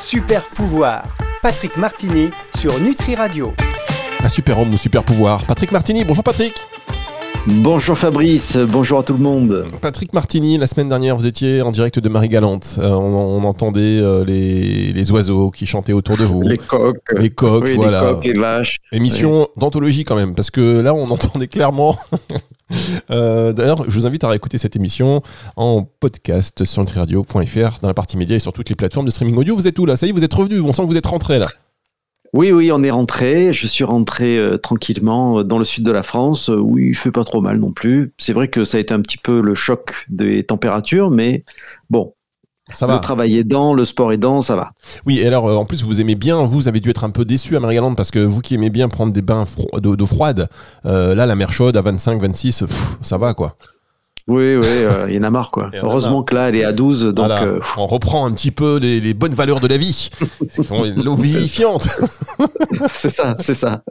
Super pouvoir. Patrick Martini sur Nutri Radio. Un super homme ou super pouvoir. Patrick Martini, bonjour Patrick. Bonjour Fabrice, bonjour à tout le monde. Patrick Martini, la semaine dernière, vous étiez en direct de Marie-Galante. Euh, on, entendait euh, les, oiseaux qui chantaient autour de vous. Les coqs. Les coqs, voilà. Les coqs, les vaches. Émission d'anthologie quand même, parce que là, on entendait clairement. Euh, d'ailleurs, je vous invite à réécouter cette émission en podcast sur nutriradio.fr dans la partie média et sur toutes les plateformes de streaming audio. Vous êtes où là? Ça y est, vous êtes revenu. On sent que vous êtes rentré là. Oui, oui, on est rentré. Je suis rentré euh, tranquillement euh, dans le sud de la France. Euh, oui, je fais pas trop mal non plus. C'est vrai que ça a été un petit peu le choc des températures, mais bon. Ça va. Le travail aidant, le sport aidant, ça va. Oui, et alors en plus vous aimez bien, vous avez dû être un peu déçu à Marie-Galante parce que vous qui aimez bien prendre des bains d'eau froide, là la mer chaude à 25, 26, ça va quoi. Oui, oui, euh, il y en a marre, quoi. Heureusement que là, elle est à 12, donc... Euh, on reprend un petit peu les, bonnes valeurs de la vie. L'eau vivifiante. c'est ça, c'est ça.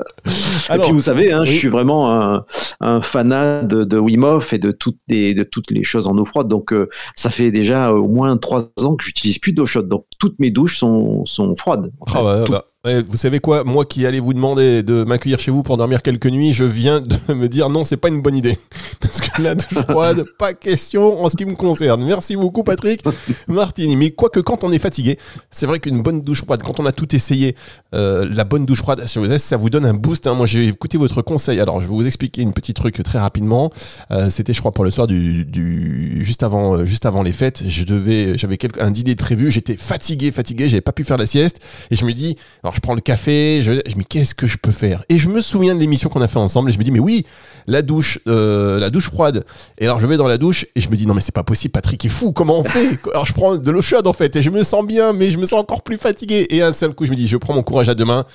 et puis, vous savez, hein, je suis vraiment un, un fanat de, de Wim Hof et de toutes les, de toutes les choses en eau froide. Donc, euh, ça fait déjà au moins trois ans que j'utilise plus d'eau chaude. Donc, toutes mes douches sont, sont froides. ah ouais, bah, vous savez quoi Moi qui allais vous demander de m'accueillir chez vous pour dormir quelques nuits, je viens de me dire non, c'est pas une bonne idée. Parce que la douche froide, pas question en ce qui me concerne. Merci beaucoup, Patrick Martini. Mais quoique, quand on est fatigué, c'est vrai qu'une bonne douche froide, quand on a tout essayé, euh, la bonne douche froide, ça vous donne un boost. Hein. Moi, j'ai écouté votre conseil. Alors, je vais vous expliquer une petit truc très rapidement. Euh, c'était, je crois, pour le soir du, juste avant, euh, juste avant les fêtes. Je devais, j'avais un dîner de prévu. J'étais fatigué, fatigué. J'avais pas pu faire la sieste. Et je me dis, alors je prends le café, je, me dis qu'est-ce que je peux faire? Et je me souviens de l'émission qu'on a fait ensemble et je me dis mais oui, la douche, euh, la douche froide. Et alors je vais dans la douche et je me dis non mais c'est pas possible, Patrick est fou, comment on fait? Alors je prends de l'eau chaude en fait et je me sens bien mais je me sens encore plus fatigué. Et un seul coup je me dis je prends mon courage à deux mains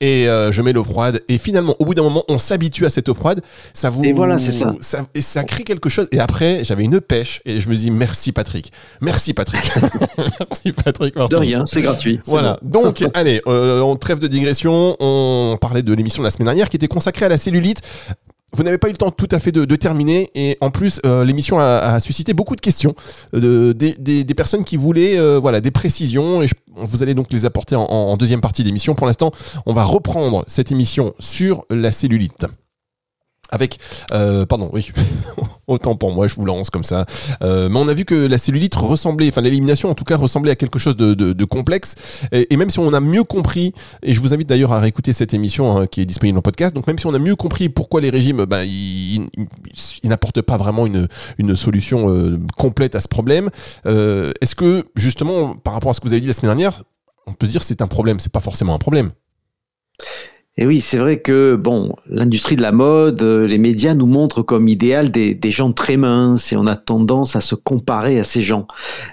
et euh, je mets l'eau froide. Et finalement au bout d'un moment on s'habitue à cette eau froide. Ça vous et voilà c'est ça. et ça crée quelque chose. Et après j'avais une pêche et je me dis merci Patrick. Merci Patrick. Merci Patrick de rien c'est gratuit voilà. donc allez euh, on trêve de digression. On parlait de l'émission de la semaine dernière qui était consacrée à la cellulite vous n'avez pas eu le temps tout à fait de, terminer. Et en plus euh, l'émission a, suscité beaucoup de questions euh, de, des, personnes qui voulaient euh, voilà des précisions. Et vous allez donc les apporter en deuxième partie d'émission. Pour l'instant, on va reprendre cette émission sur la cellulite avec euh, pardon oui. Autant pour moi je vous lance comme ça. Euh, mais on a vu que la cellulite ressemblait enfin l'élimination en tout cas ressemblait à quelque chose de, de, complexe. Et, même si on a mieux compris et je vous invite d'ailleurs à réécouter cette émission hein, qui est disponible en podcast donc même si on a mieux compris pourquoi les régimes ben, ils, n'apportent pas vraiment une, une solution euh, complète à ce problème euh, est-ce que justement par rapport à ce que vous avez dit la semaine dernière on peut se dire c'est un problème c'est pas forcément un problème? Et oui, c'est vrai que bon, l'industrie de la mode, euh, les médias nous montrent comme idéal des, gens très minces et on a tendance à se comparer à ces gens.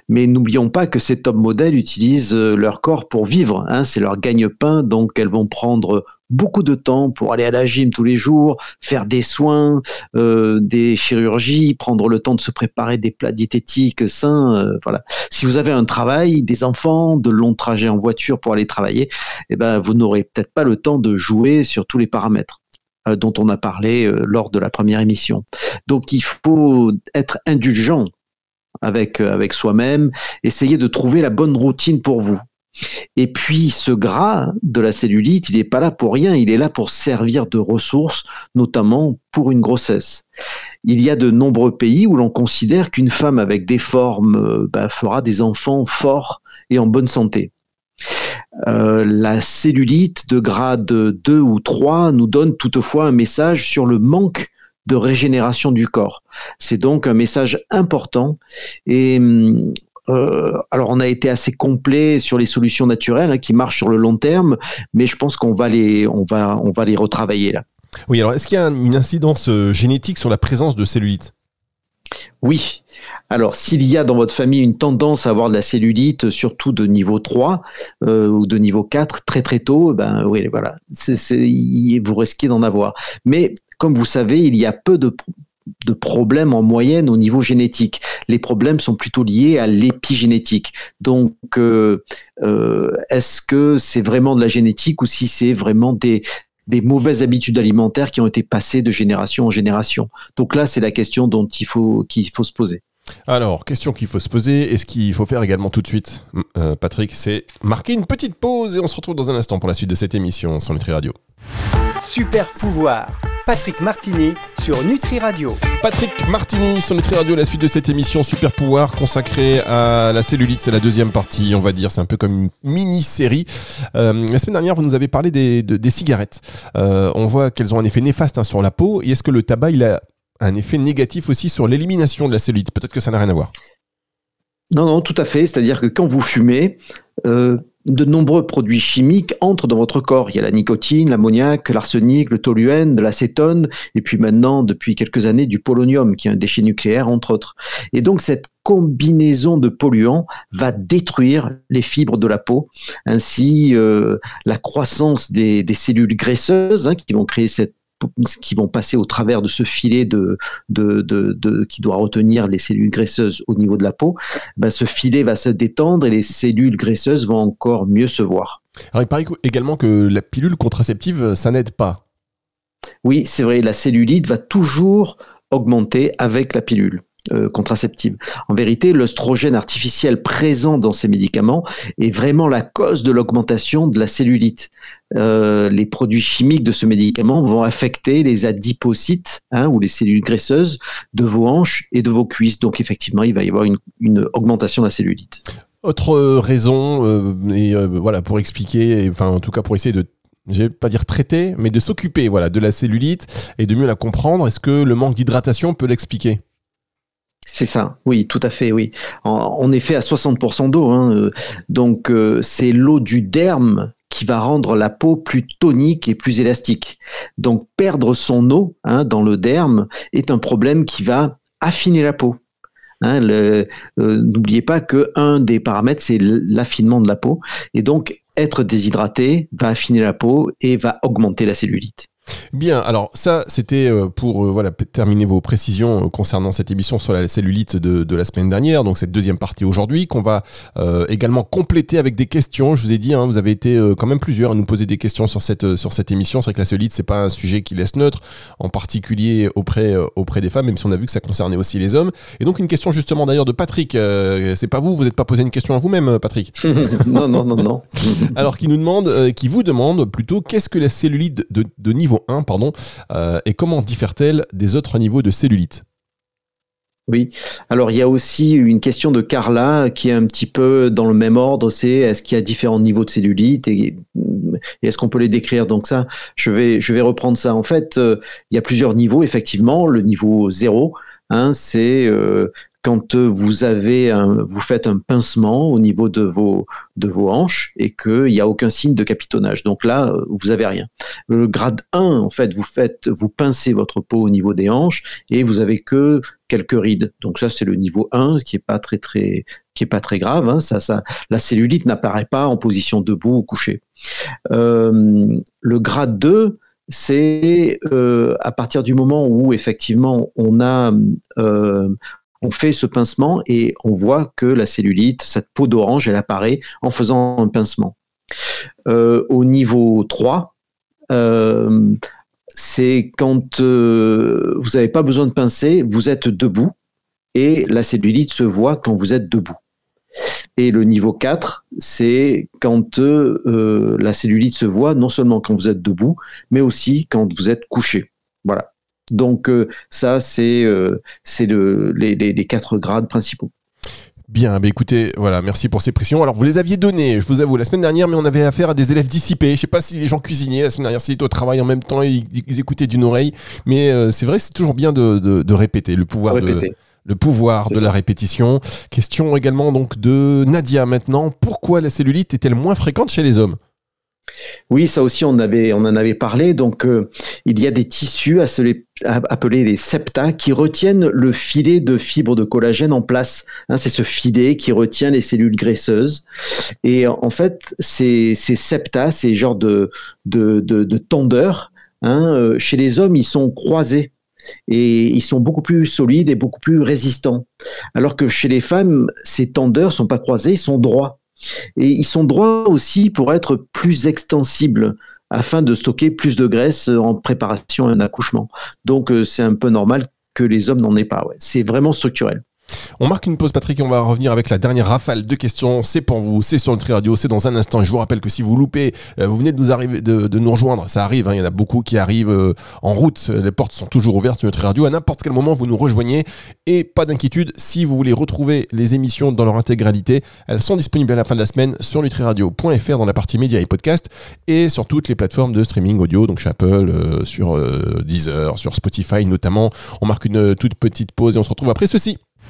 Mais n'oublions pas que ces top modèles utilisent euh, leur corps pour vivre, hein, c'est leur gagne-pain, donc elles vont prendre beaucoup de temps pour aller à la gym tous les jours, faire des soins, euh, des chirurgies, prendre le temps de se préparer des plats diététiques sains. Euh, voilà. Si vous avez un travail, des enfants, de longs trajets en voiture pour aller travailler, eh ben, vous n'aurez peut-être pas le temps de jouer sur tous les paramètres euh, dont on a parlé lors de la première émission. Donc il faut être indulgent avec, avec soi-même, essayer de trouver la bonne routine pour vous. Et puis ce gras de la cellulite, il n'est pas là pour rien, il est là pour servir de ressource, notamment pour une grossesse. Il y a de nombreux pays où l'on considère qu'une femme avec des formes euh, bah, fera des enfants forts et en bonne santé. Euh, la cellulite de grade 2 ou 3 nous donne toutefois un message sur le manque de régénération du corps. C'est donc un message important et hum, euh, alors, on a été assez complet sur les solutions naturelles hein, qui marchent sur le long terme, mais je pense qu'on va les, on va, on va les retravailler là. Oui, alors est-ce qu'il y a une incidence euh, génétique sur la présence de cellulite? Oui. Alors, s'il y a dans votre famille une tendance à avoir de la cellulite, surtout de niveau 3 euh, ou de niveau 4, très très tôt, ben oui, voilà, vous risquez d'en avoir. Mais comme vous savez, il y a peu de, de problèmes en moyenne au niveau génétique. Les problèmes sont plutôt liés à l'épigénétique. Donc, euh, euh, est-ce que c'est vraiment de la génétique ou si c'est vraiment des, des mauvaises habitudes alimentaires qui ont été passées de génération en génération? Donc là, c'est la question dont il faut, qu'il faut se poser. Alors, question qu'il faut se poser et ce qu'il faut faire également tout de suite, euh, Patrick, c'est marquer une petite pause et on se retrouve dans un instant pour la suite de cette émission sur Nutri Radio. Super pouvoir, Patrick Martini sur Nutri Radio. Patrick Martini sur Nutri Radio, la suite de cette émission Super pouvoir consacrée à la cellulite, c'est la deuxième partie, on va dire, c'est un peu comme une mini-série. Euh, la semaine dernière, vous nous avez parlé des, des cigarettes. Euh, on voit qu'elles ont un effet néfaste hein, sur la peau et est-ce que le tabac, il a un effet négatif aussi sur l'élimination de la cellulite? Peut-être que ça n'a rien à voir. Non, non, tout à fait. C'est-à-dire que quand vous fumez, euh, de nombreux produits chimiques entrent dans votre corps. Il y a la nicotine, l'ammoniac, l'arsenic, le toluène, de l'acétone, et puis maintenant, depuis quelques années, du polonium, qui est un déchet nucléaire, entre autres. Et donc, cette combinaison de polluants va détruire les fibres de la peau. Ainsi, euh, la croissance des, cellules graisseuses hein, qui vont créer cette qui vont passer au travers de ce filet de, de, qui doit retenir les cellules graisseuses au niveau de la peau, ben ce filet va se détendre et les cellules graisseuses vont encore mieux se voir. Alors il paraît également que la pilule contraceptive, ça n'aide pas. Oui, c'est vrai, la cellulite va toujours augmenter avec la pilule. Euh. En vérité, l'œstrogène artificiel présent dans ces médicaments est vraiment la cause de l'augmentation de la cellulite. Euh, les produits chimiques de ce médicament vont affecter les adipocytes hein, ou les cellules graisseuses de vos hanches et de vos cuisses. Donc effectivement, il va y avoir une, augmentation de la cellulite. Autre raison, euh, et voilà, pour expliquer, enfin en tout cas pour essayer de je vais pas dire traiter, mais de s'occuper voilà, de la cellulite et de mieux la comprendre. Est-ce que le manque d'hydratation peut l'expliquer? C'est ça, oui, tout à fait, oui. En, effet, à 60% d'eau. Hein, euh, donc, euh, c'est l'eau du derme qui va rendre la peau plus tonique et plus élastique. Donc, perdre son eau hein, dans le derme est un problème qui va affiner la peau. Hein, euh, N'oubliez pas que un des paramètres, c'est l'affinement de la peau. Et donc, être déshydraté va affiner la peau et va augmenter la cellulite. Bien, alors ça, c'était euh, pour euh, voilà, terminer vos précisions euh, concernant cette émission sur la cellulite de, la semaine dernière, donc cette deuxième partie aujourd'hui, qu'on va également compléter avec des questions. Je vous ai dit, hein, vous avez été quand même plusieurs à nous poser des questions sur cette, sur cette émission. C'est vrai que la cellulite, c'est pas un sujet qui laisse neutre, en particulier auprès, auprès des femmes, même si on a vu que ça concernait aussi les hommes. Et donc une question justement d'ailleurs de Patrick, c'est pas vous, vous n'êtes pas posé une question à vous-même, Patrick? Non, non, non, non. alors qui nous demande, qui vous demande plutôt, qu'est-ce que la cellulite de, de niveau 1, pardon, euh, et comment diffère-t-elle des autres niveaux de cellulite? Oui. Alors il y a aussi une question de Carla qui est un petit peu dans le même ordre. C'est est-ce qu'il y a différents niveaux de cellulite et, est-ce qu'on peut les décrire? Donc ça, je vais je vais reprendre ça. En fait, euh, il y a plusieurs niveaux. Effectivement, le niveau 0, hein, c'est euh, quand euh, vous avez un, vous faites un pincement au niveau de vos de vos hanches et qu'il n'y a aucun signe de capitonnage. Donc là, euh, vous avez rien. Le grade 1, en fait, vous faites, vous pincez votre peau au niveau des hanches et vous avez que quelques rides. Donc ça, c'est le niveau 1, qui est pas très très qui est pas très grave. Hein. Ça, ça, la cellulite n'apparaît pas en position debout ou couché. Euh, le grade 2, c'est à partir du moment où effectivement on a euh, on fait ce pincement et on voit que la cellulite, cette peau d'orange, elle apparaît en faisant un pincement. Euh, au niveau 3, euh, c'est quand euh, vous n'avez pas besoin de pincer, vous êtes debout et la cellulite se voit quand vous êtes debout. Et le niveau 4, c'est quand la cellulite se voit non seulement quand vous êtes debout, mais aussi quand vous êtes couché. Voilà. Donc euh, ça, c'est euh, les, quatre grades principaux. Bien, bah écoutez, voilà, merci pour ces pressions. Alors, vous les aviez données, je vous avoue, la semaine dernière, mais on avait affaire à des élèves dissipés. Je sais pas si les gens cuisinaient la semaine dernière, s'ils étaient au travail en même temps, ils, ils écoutaient d'une oreille. Mais euh, c'est vrai, c'est toujours bien de, répéter, le pouvoir de, le pouvoir de la répétition. Question également donc de Nadia maintenant. Pourquoi la cellulite est-elle moins fréquente chez les hommes? Oui, ça aussi, on, en avait parlé. Donc, euh, il y a des tissus appelés les septa qui retiennent le filet de fibres de collagène en place. Hein, c'est ce filet qui retient les cellules graisseuses. Et en fait, ces, ces septa, ces genres de, tendeurs, hein, euh, chez les hommes, ils sont croisés et ils sont beaucoup plus solides et beaucoup plus résistants. Alors que chez les femmes, ces tendeurs sont pas croisés, ils sont droits. Et ils sont droits aussi pour être plus extensibles afin de stocker plus de graisse en préparation à un accouchement. Donc euh, c'est un peu normal que les hommes n'en aient pas. C'est vraiment structurel. On marque une pause, Patrick, et on va revenir avec la dernière rafale de questions. C'est pour vous, c'est sur Nutri Radio, c'est dans un instant. Et je vous rappelle que si vous loupez, euh, vous venez de nous arriver, de, nous rejoindre, ça arrive. Hein, il y en a beaucoup qui arrivent euh, en route. Les portes sont toujours ouvertes sur Nutri Radio. À n'importe quel moment, vous nous rejoignez. Et pas d'inquiétude, si vous voulez retrouver les émissions dans leur intégralité, elles sont disponibles à la fin de la semaine sur nutriradio.fr dans la partie médias et podcast et sur toutes les plateformes de streaming audio, donc chez Apple, euh, sur Deezer, sur Spotify notamment. On marque une toute petite pause et on se retrouve après ceci.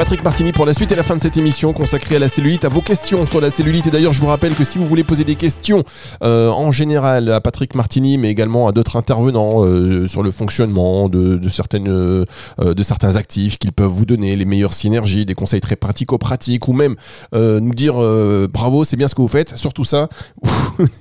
Patrick Martini pour la suite et la fin de cette émission consacrée à la cellulite, à vos questions sur la cellulite. Et d'ailleurs, je vous rappelle que si vous voulez poser des questions euh, en général à Patrick Martini, mais également à d'autres intervenants euh, sur le fonctionnement euh, de certains actifs qu'ils peuvent vous donner, les meilleures synergies, des conseils très pratico-pratiques, ou même nous dire bravo, c'est bien ce que vous faites. Surtout ça,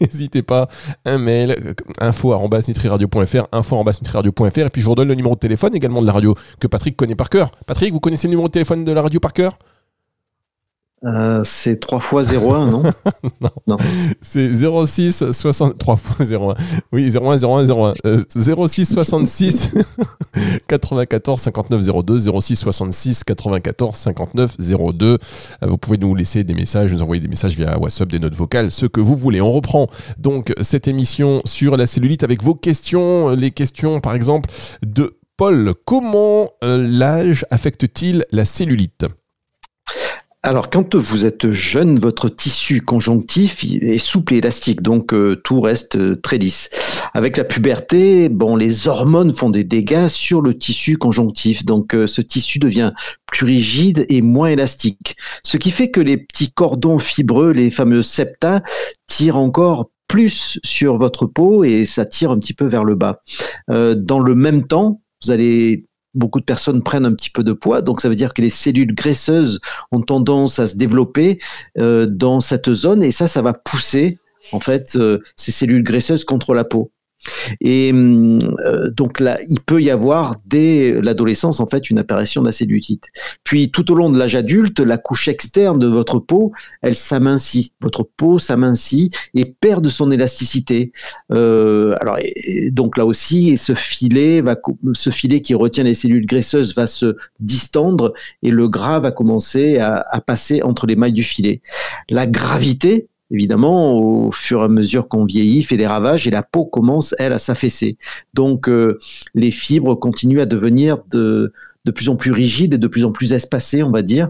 n'hésitez pas, un mail info@nutriradio.fr, info@nutriradio.fr, et puis je vous redonne le numéro de téléphone également de la radio que Patrick connaît par cœur. Patrick, vous connaissez le numéro de téléphone de la radio par cœur euh, c'est 3 fois 01, non Non. non. C'est 06 60 3 fois 01. Oui, 01 01 01. 06 66 94 59 02 06 66 94 59 02. Vous pouvez nous laisser des messages, nous envoyer des messages via WhatsApp, des notes vocales, ce que vous voulez. On reprend donc cette émission sur la cellulite avec vos questions, les questions par exemple de Paul. Comment euh, l'âge affecte-t-il la cellulite? Alors, quand vous êtes jeune, votre tissu conjonctif est souple et élastique, donc euh, tout reste euh, très lisse. Avec la puberté, bon, les hormones font des dégâts sur le tissu conjonctif, donc ce tissu devient plus rigide et moins élastique. Ce qui fait que les petits cordons fibreux, les fameux septa, tirent encore plus sur votre peau et ça tire un petit peu vers le bas. dans le même temps, vous allez beaucoup de personnes prennent un petit peu de poids, donc ça veut dire que les cellules graisseuses ont tendance à se développer euh, dans cette zone et ça, ça va pousser en fait euh, ces cellules graisseuses contre la peau. Et euh, donc là, il peut y avoir dès l'adolescence en fait une apparition de. Puis tout au long de l'âge adulte, la couche externe de votre peau, elle s'amincit. Votre peau s'amincit et perd de son élasticité. Euh, alors donc là aussi, ce filet va, ce filet qui retient les cellules graisseuses va se distendre et le gras va commencer à passer entre les mailles du filet. La gravité évidemment, au fur et à mesure qu'on vieillit, fait des ravages et la peau commence, elle, à s'affaisser. Donc, euh, les fibres continuent à devenir de, plus en plus rigides et de plus en plus espacées, on va dire,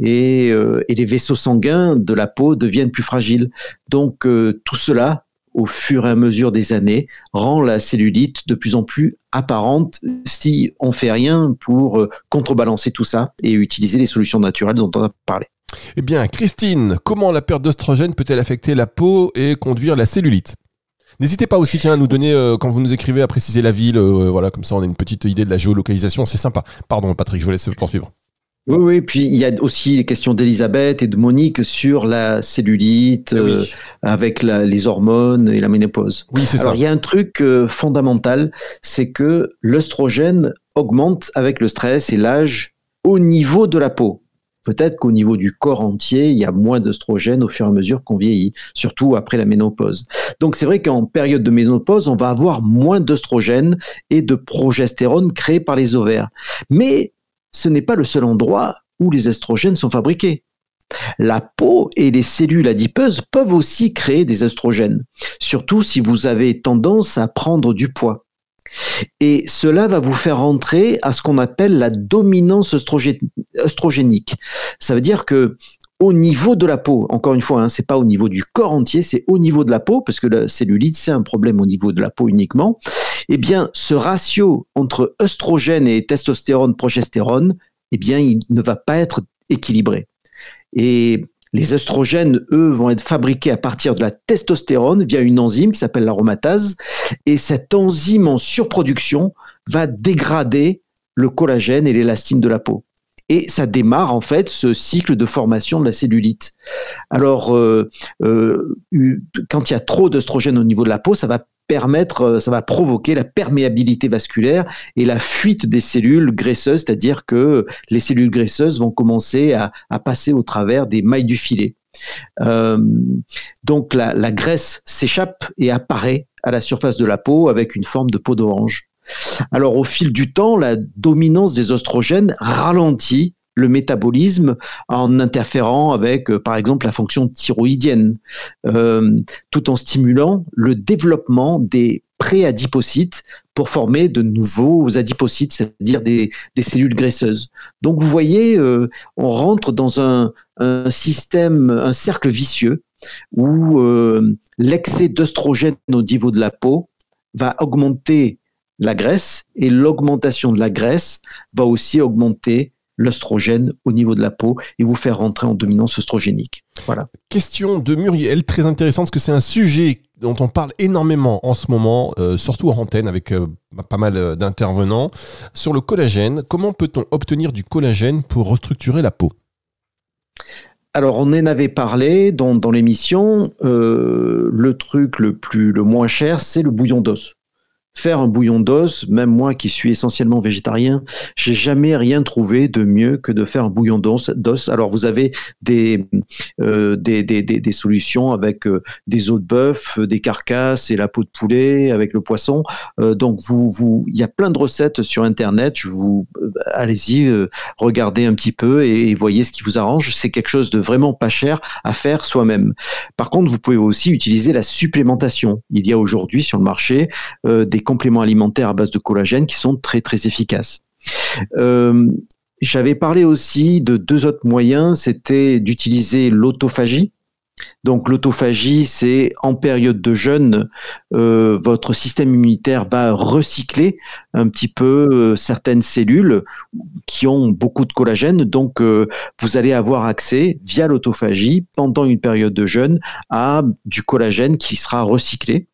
et, euh, les vaisseaux sanguins de la peau deviennent plus fragiles. Donc, euh, tout cela, au fur et à mesure des années, rend la cellulite de plus en plus apparente si on fait rien pour contrebalancer tout ça et utiliser les solutions naturelles dont on a parlé. Eh bien, Christine, comment la perte d'oestrogène peut-elle affecter la peau et conduire la cellulite? N'hésitez pas aussi tiens, à nous donner, euh, quand vous nous écrivez, à préciser la ville. Euh, voilà, comme ça, on a une petite idée de la géolocalisation. C'est sympa. Pardon, Patrick, je vous laisse poursuivre. Oui, oui, puis il y a aussi les questions d'Elisabeth et de Monique sur la cellulite, eh euh, avec les hormones et la ménopause. Oui, c'est ça. Alors, il y a un truc fondamental, c'est que l'œstrogène augmente avec le stress et l'âge au niveau de la peau peut-être qu'au niveau du corps entier, il y a moins d'œstrogène au fur et à mesure qu'on vieillit, surtout après la ménopause. Donc c'est vrai qu'en période de ménopause, on va avoir moins d'œstrogène et de progestérone créés par les ovaires. Mais ce n'est pas le seul endroit où les estrogènes sont fabriqués. La peau et les cellules adipeuses peuvent aussi créer des estrogènes, surtout si vous avez tendance à prendre du poids. Et cela va vous faire rentrer à ce qu'on appelle la dominance œstrogénique. Ça veut dire que au niveau de la peau, encore une fois, hein, c'est pas au niveau du corps entier, c'est au niveau de la peau, parce que la cellulite, c'est un problème au niveau de la peau uniquement. Eh bien, ce ratio entre œstrogène et testostérone, progestérone, eh bien, il ne va pas être équilibré. Et les œstrogènes, eux, vont être fabriqués à partir de la testostérone via une enzyme qui s'appelle l'aromatase. Et cette enzyme en surproduction va dégrader le collagène et l'élastine de la peau. Et ça démarre en fait ce cycle de formation de la cellulite. Alors, euh, euh, quand il y a trop d'œstrogène au niveau de la peau, ça va permettre, euh, ça va provoquer la perméabilité vasculaire et la fuite des cellules graisseuses, c'est-à-dire que les cellules graisseuses vont commencer à, passer au travers des mailles du filet. Euh, donc la, graisse s'échappe et apparaît à la surface de la peau avec une forme de peau d'orange. Alors au fil du temps, la dominance des oestrogènes ralentit le métabolisme en interférant avec, euh, par exemple, la fonction thyroïdienne, euh, tout en stimulant le développement des préadipocytes pour former de nouveaux adipocytes, c'est-à-dire des, cellules graisseuses. Donc vous voyez, euh, on rentre dans un, système, un cercle vicieux où l'excès d'œstrogène au niveau de la peau va augmenter la graisse et l'augmentation de la graisse va aussi augmenter l'œstrogène au niveau de la peau et vous faire rentrer en dominance œstrogénique. Voilà. Question de Muriel, très intéressante, parce que c'est un sujet dont on parle énormément en ce moment, euh, surtout en antenne avec euh, pas mal euh, d'intervenants, sur le collagène. Comment peut-on obtenir du collagène pour restructurer la peau? Alors, on en avait parlé dans, dans l'émission. le truc le plus, le moins cher, c'est le bouillon d'os faire un bouillon d'os, même moi qui suis essentiellement végétarien, j'ai jamais rien trouvé de mieux que de faire un bouillon d'os. Alors vous avez des, euh, des, des, des, solutions avec euh, des os de bœuf, des carcasses et la peau de poulet avec le poisson. Euh, donc vous, vous, il y a plein de recettes sur internet. Je allez-y, regardez un petit peu et, voyez ce qui vous arrange. C'est quelque chose de vraiment pas cher à faire soi-même. Par contre, vous pouvez aussi utiliser la supplémentation. Il y a aujourd'hui sur le marché des compléments alimentaires à base de collagène qui sont très très efficaces. Euh, j'avais parlé aussi de deux autres moyens, c'était d'utiliser l'autophagie. Donc l'autophagie, c'est en période de jeûne, euh, votre système immunitaire va recycler un petit peu euh, certaines cellules qui ont beaucoup de collagène. Donc vous allez avoir accès via l'autophagie pendant une période de jeûne à du collagène qui sera recyclé.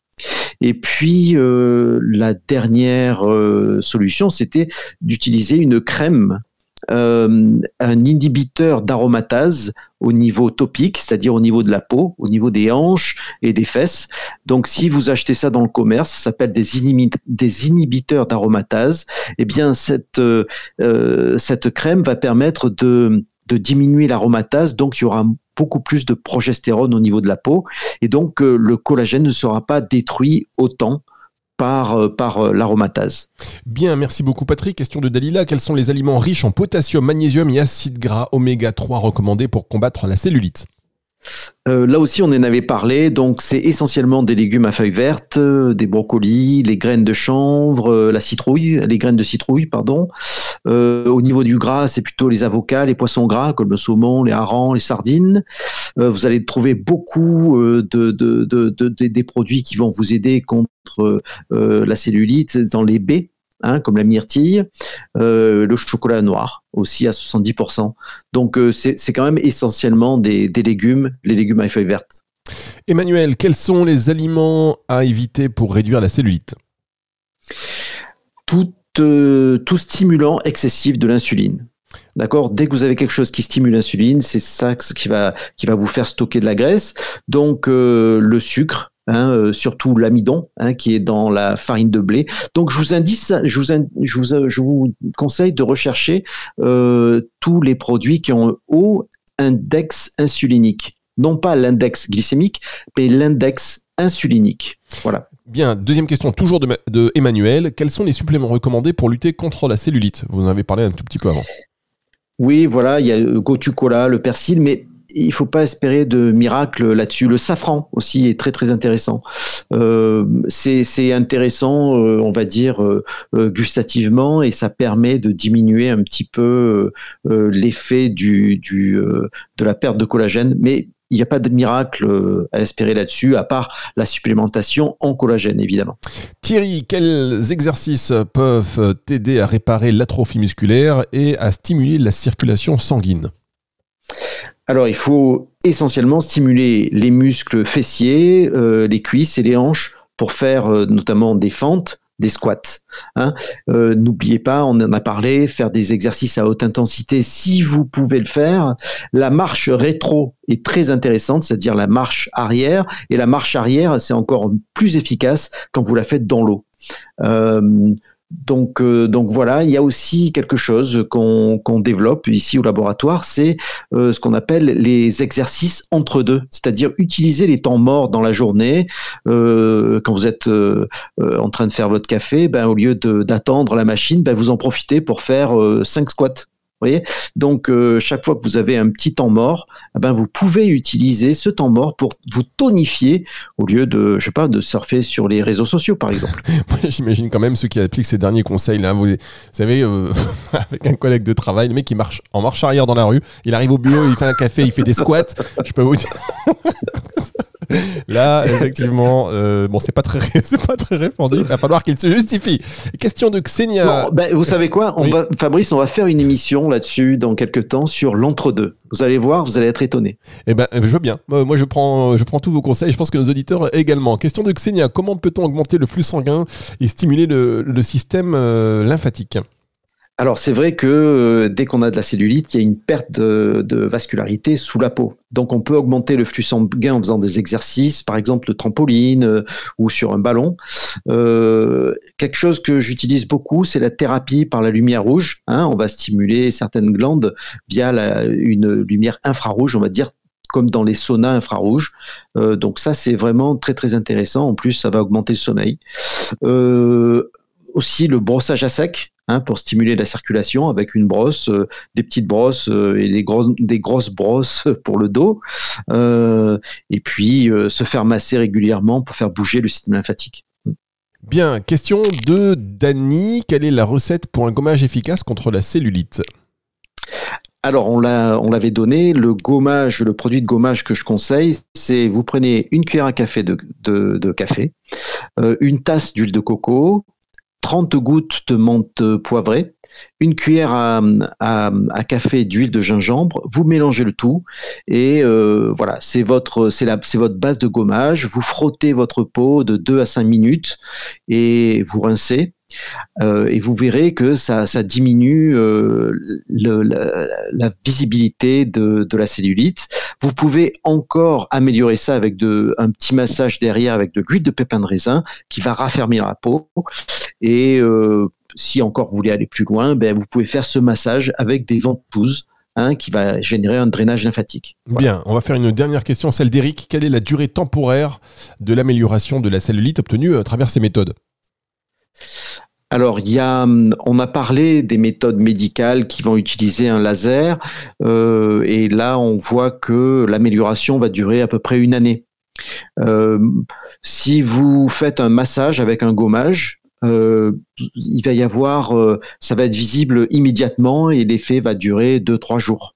Et puis euh, la dernière euh, solution, c'était d'utiliser une crème, euh, un inhibiteur d'aromatase au niveau topique, c'est-à-dire au niveau de la peau, au niveau des hanches et des fesses. Donc si vous achetez ça dans le commerce, ça s'appelle des, inhibiteurs d'aromatase. Eh bien cette crème va permettre de de diminuer l'aromatase, donc il y aura beaucoup plus de progestérone au niveau de la peau, et donc euh, le collagène ne sera pas détruit autant par, euh, par euh, l'aromatase. Bien, merci beaucoup Patrick. Question de Dalila, quels sont les aliments riches en potassium, magnésium et acides gras oméga 3 recommandés pour combattre la cellulite? Euh, là aussi, on en avait parlé. Donc, c'est essentiellement des légumes à feuilles vertes, euh, des brocolis, les graines de chanvre, euh, la citrouille, les graines de citrouille, pardon. au niveau du gras, c'est plutôt les avocats, les poissons gras comme le saumon, les harengs, les sardines. vous allez trouver beaucoup de, des produits qui vont vous aider contre la cellulite dans les baies Hein, comme la myrtille, euh, le chocolat noir aussi à 70%. Donc euh, c'est quand même essentiellement des, légumes, les légumes à feuilles vertes. Emmanuel, quels sont les aliments à éviter pour réduire la cellulite? Tout, euh, tout stimulant excessif de l'insuline. D'accord? Dès que vous avez quelque chose qui stimule l'insuline, c'est ça qui va, qui va vous faire stocker de la graisse. Donc, le sucre, Hein, euh, surtout l'amidon hein, qui est dans la farine de blé. Donc je vous indique, je vous, je vous, je vous conseille de rechercher euh, tous les produits qui ont un haut index insulinique, non pas l'index glycémique, mais l'index insulinique. Voilà. Bien, deuxième question, toujours de, de, Emmanuel. Quels sont les suppléments recommandés pour lutter contre la cellulite? Vous en avez parlé un tout petit peu avant. Oui, voilà, il y a le gotu cola, le persil, mais il faut pas espérer de miracle là-dessus. Le safran aussi est très très intéressant. Euh, c'est intéressant, euh, on va dire euh, gustativement, et ça permet de diminuer un petit peu l'effet de la perte de collagène. Mais il n'y a pas de miracle à espérer là-dessus, à part la supplémentation en collagène, évidemment. Thierry, quels exercices peuvent t'aider à réparer l'atrophie musculaire et à stimuler la circulation sanguine? Alors, il faut essentiellement stimuler les muscles fessiers, euh, les cuisses et les hanches pour faire euh, notamment des fentes, des squats. Hein. Euh, n'oubliez pas, on en a parlé, faire des exercices à haute intensité si vous pouvez le faire. La marche rétro est très intéressante, c'est-à-dire la marche arrière. Et la marche arrière, c'est encore plus efficace quand vous la faites dans l'eau. Donc, euh, donc voilà, il y a aussi quelque chose qu'on développe ici au laboratoire, c'est euh, ce qu'on appelle les exercices entre deux, c'est-à-dire utiliser les temps morts dans la journée. Euh, quand vous êtes en train de faire votre café, ben, au lieu d'attendre la machine, ben, vous en profitez pour faire 5 squats Donc, euh, chaque fois que vous avez un petit temps mort, eh ben, vous pouvez utiliser ce temps mort pour vous tonifier au lieu de, je sais pas, de surfer sur les réseaux sociaux, par exemple. J'imagine quand même ceux qui appliquent ces derniers conseils. Là, vous, savez, euh, avec un collègue de travail, le mec qui marche en marche arrière dans la rue, il arrive au bureau, il fait un café, il fait des squats. je peux vous dire. Là, effectivement, euh, bon, c'est pas très, c'est pas très répandu. Il va falloir qu'il se justifie. Question de Xenia. ben, vous savez quoi? On va, Fabrice, on va faire une émission là-dessus dans quelques temps sur l'entre-deux. Vous allez voir, vous allez être étonné. Eh ben, je veux bien. Moi, je prends, je prends tous vos conseils. Je pense que nos auditeurs également. Question de Xenia. Comment peut-on augmenter le flux sanguin et stimuler le, système euh, lymphatique? Alors c'est vrai que euh, dès qu'on a de la cellulite, il y a une perte de, vascularité sous la peau. Donc on peut augmenter le flux sanguin en faisant des exercices, par exemple le trampoline euh, ou sur un ballon. Euh, quelque chose que j'utilise beaucoup, c'est la thérapie par la lumière rouge. Hein. on va stimuler certaines glandes via une lumière infrarouge, on va dire comme dans les saunas infrarouges. donc ça, c'est vraiment très très intéressant. En plus, ça va augmenter le sommeil. aussi le brossage à sec. Hein, pour stimuler la circulation avec une brosse, euh, des petites brosses euh, et des, des, grosses brosses pour le dos, euh, et puis se faire masser régulièrement pour faire bouger le système lymphatique. Bien, question de Dany. Quelle est la recette pour un gommage efficace contre la cellulite? Alors, on l'avait donné. Le gommage, le produit de gommage que je conseille, c'est vous prenez une cuillère à café de, café, une tasse d'huile de coco, 30 gouttes de menthe poivrée, une cuillère à, café d'huile de gingembre, vous mélangez le tout et euh, voilà, c'est votre base de gommage, vous frottez votre peau de 2 à 5 minutes et vous rincez euh, et vous verrez que ça, diminue euh, la, visibilité de, la cellulite. Vous pouvez encore améliorer ça avec un petit massage derrière avec de l'huile de pépin de raisin qui va raffermir la peau. Et euh, si encore vous voulez aller plus loin, ben, vous pouvez faire ce massage avec des ventouses. Hein, qui va générer un drainage lymphatique. Bien, on va faire une dernière question, celle d'Eric. Quelle est la durée temporaire de l'amélioration de la cellulite obtenue à travers ces méthodes? Alors, il y a, on a parlé des méthodes médicales qui vont utiliser un laser, euh, et là, on voit que l'amélioration va durer à peu près une année. Euh, si vous faites un massage avec un gommage, euh, il va y avoir, ça va être visible immédiatement et l'effet va durer 2-3 jours.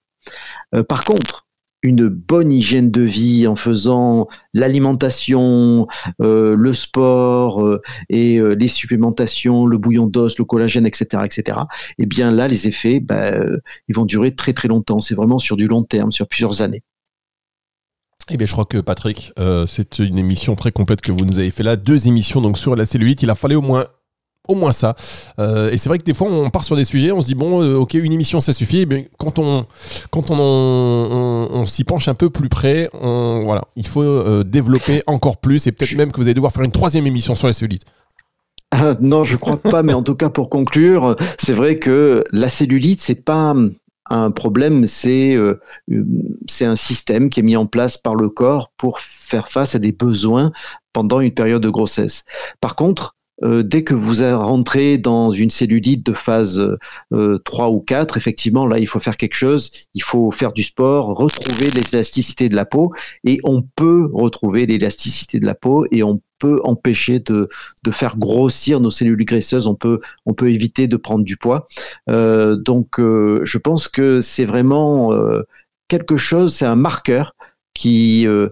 par contre, une bonne hygiène de vie en faisant l'alimentation, euh, le sport euh, et euh, les supplémentations, le bouillon d'os, le collagène, etc., etc. Eh bien là, les effets, bah, ils vont durer très très longtemps. C'est vraiment sur du long terme, sur plusieurs années. Eh bien, je crois que Patrick, c'est une émission très complète que vous nous avez fait là. Deux émissions donc sur la cellulite. Il a fallu au moins au moins ça. Euh, et c'est vrai que des fois, on part sur des sujets, on se dit, bon, euh, ok, une émission, ça suffit. Mais quand on, quand on, on, s'y penche un peu plus près, on, voilà, il faut euh, développer encore plus et peut-être même que vous allez devoir faire une troisième émission sur la cellulite. Non, je crois pas, mais en tout cas, pour conclure, c'est vrai que la cellulite, c'est pas un problème, c'est c'est un système qui est mis en place par le corps pour faire face à des besoins pendant une période de grossesse. Par contre, euh, dès que vous rentrez dans une cellulite de phase 3 euh, ou 4, effectivement, là, il faut faire quelque chose, il faut faire du sport, retrouver l'élasticité de la peau, et on peut retrouver l'élasticité de la peau, et on peut empêcher de, faire grossir nos cellules graisseuses, on peut, éviter de prendre du poids. Euh, donc, je pense que c'est vraiment quelque chose, c'est un marqueur qui, euh,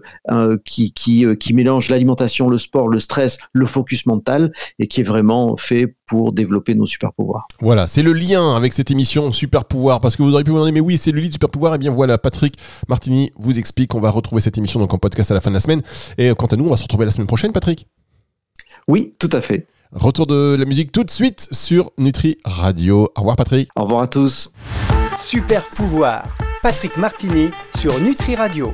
qui, qui, euh, qui, mélange l'alimentation, le sport, le stress, le focus mental et qui est vraiment fait pour développer nos super pouvoirs. Voilà, c'est le lien avec cette émission super pouvoir parce que vous auriez pu vous demander mais oui c'est le lit super pouvoir et eh bien voilà Patrick Martini vous explique on va retrouver cette émission donc en podcast à la fin de la semaine et quant à nous on va se retrouver la semaine prochaine Patrick. Oui, tout à fait. Retour de la musique tout de suite sur Nutri Radio. Au revoir Patrick. Au revoir à tous. Super pouvoir. Patrick Martini sur Nutri Radio.